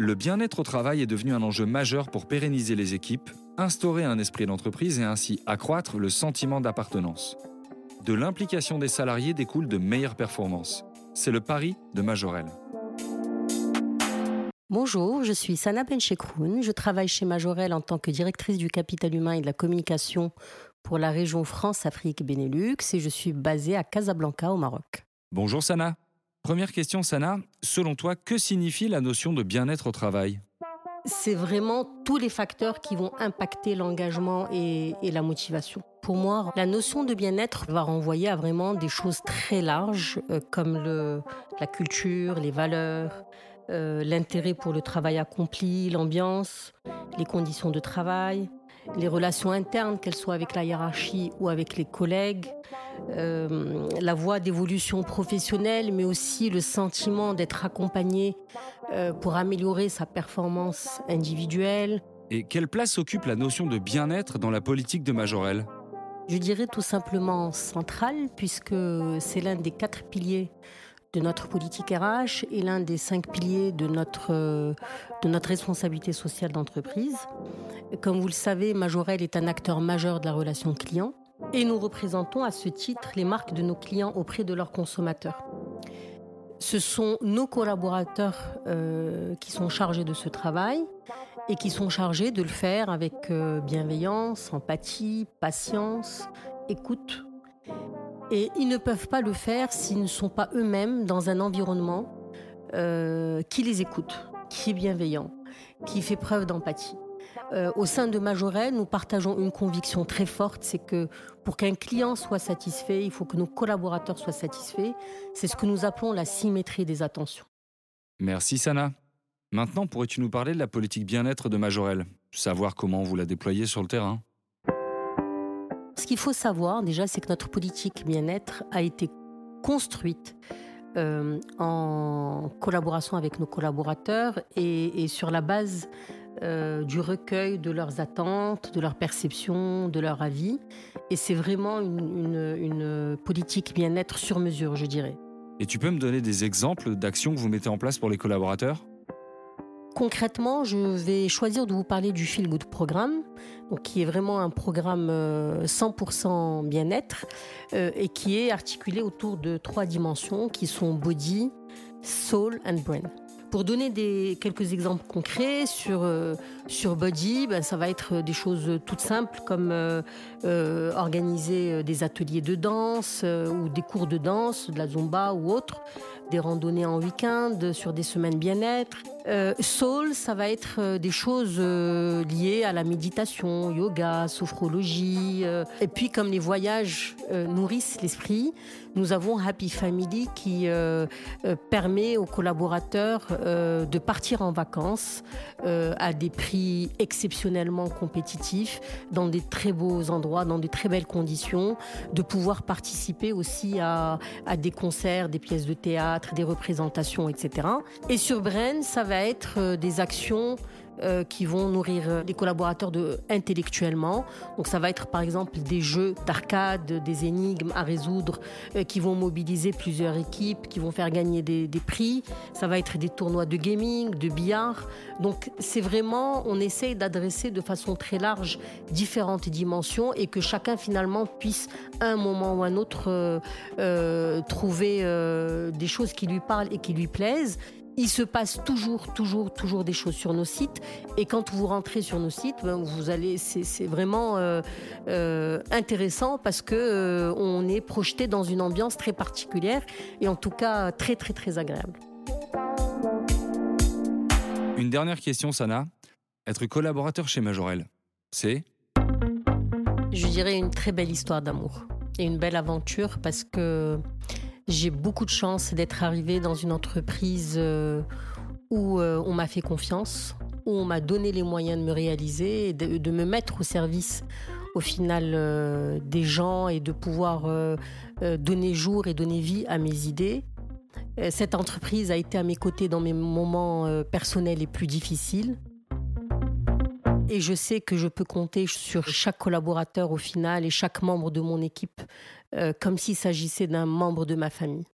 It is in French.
Le bien-être au travail est devenu un enjeu majeur pour pérenniser les équipes, instaurer un esprit d'entreprise et ainsi accroître le sentiment d'appartenance. De l'implication des salariés découle de meilleures performances. C'est le pari de Majorel. Bonjour, je suis Sana Benchekroun. Je travaille chez Majorel en tant que directrice du capital humain et de la communication pour la région France-Afrique-Benelux et je suis basée à Casablanca au Maroc. Bonjour Sana. Première question Sana, selon toi, que signifie la notion de bien-être au travail? C'est vraiment tous les facteurs qui vont impacter l'engagement et, la motivation. Pour moi, la notion de bien-être va renvoyer à vraiment des choses très larges euh, comme la culture, les valeurs, euh, l'intérêt pour le travail accompli, l'ambiance, les conditions de travail, les relations internes, qu'elles soient avec la hiérarchie ou avec les collègues, euh, la voie d'évolution professionnelle, mais aussi le sentiment d'être accompagné euh, pour améliorer sa performance individuelle. Et quelle place occupe la notion de bien-être dans la politique de Majorel Je dirais tout simplement centrale, puisque c'est l'un des quatre piliers de notre politique RH et l'un des cinq piliers de notre, euh, de notre responsabilité sociale d'entreprise. Comme vous le savez, Majorel est un acteur majeur de la relation client et nous représentons à ce titre les marques de nos clients auprès de leurs consommateurs. Ce sont nos collaborateurs euh, qui sont chargés de ce travail et qui sont chargés de le faire avec euh, bienveillance, empathie, patience, écoute et ils ne peuvent pas le faire s'ils ne sont pas eux-mêmes dans un environnement euh, qui les écoute, qui est bienveillant, qui fait preuve d'empathie. Euh, au sein de Majorel, nous partageons une conviction très forte, c'est que pour qu'un client soit satisfait, il faut que nos collaborateurs soient satisfaits. C'est ce que nous appelons la symétrie des attentions. Merci Sana. Maintenant, pourrais-tu nous parler de la politique bien-être de Majorel Savoir comment vous la déployez sur le terrain ce qu'il faut savoir déjà, c'est que notre politique bien-être a été construite euh, en collaboration avec nos collaborateurs et, sur la base euh, du recueil de leurs attentes, de leurs perceptions, de leurs avis. Et c'est vraiment une politique bien-être sur mesure, je dirais. Et tu peux me donner des exemples d'actions que vous mettez en place pour les collaborateurs? Concrètement, je vais choisir de vous parler du Feel Good Programme, donc qui est vraiment un programme 100% euh, bien-être euh, et qui est articulé autour de trois dimensions qui sont body, soul and brain. Pour donner quelques exemples concrets sur, euh, sur Body, ben, ça va être des choses toutes simples comme organiser des ateliers de danse ou des cours de danse, de la zumba ou autre, des randonnées en week-end sur des semaines bien-être. soul, ça va être des choses liées à la méditation, yoga, sophrologie. et puis comme les voyages nourrissent l'esprit, nous avons Happy Family qui permet aux collaborateurs euh, de partir en vacances euh, à des prix exceptionnellement compétitifs, dans des très beaux endroits, dans de très belles conditions, de pouvoir participer aussi à des concerts, des pièces de théâtre, des représentations, etc. Et sur Bren, ça va être euh, des actions euh, qui vont nourrir euh, les collaborateurs de, intellectuellement. Donc ça va être par exemple des jeux d'arcade, des énigmes à résoudre euh, qui vont mobiliser plusieurs équipes, qui vont faire gagner des, prix. Ça va être des tournois de gaming, de billard. Donc c'est vraiment, on essaye d'adresser de façon très large différentes dimensions et que chacun finalement puisse à un moment ou un autre euh, trouver des choses qui lui parlent et qui lui plaisent il se passe toujours, toujours, toujours des choses sur nos sites. Et quand vous rentrez sur nos sites, ben, vous allez, c'est vraiment euh, euh, intéressant parce que euh, on est projeté dans une ambiance très particulière et en tout cas très, très, très agréable. Une dernière question, Sana. Être collaborateur chez Majorel, c'est? Je dirais une très belle histoire d'amour et une belle aventure parce que j'ai beaucoup de chance d'être arrivée dans une entreprise euh, où euh, on m'a fait confiance, où on m'a donné les moyens de me réaliser de, me mettre au service au final euh, des gens et de pouvoir donner jour et donner vie à mes idées. Cette entreprise a été à mes côtés dans mes moments personnels les plus difficiles. Et je sais que je peux compter sur chaque collaborateur au final et chaque membre de mon équipe euh, comme s'il s'agissait d'un membre de ma famille.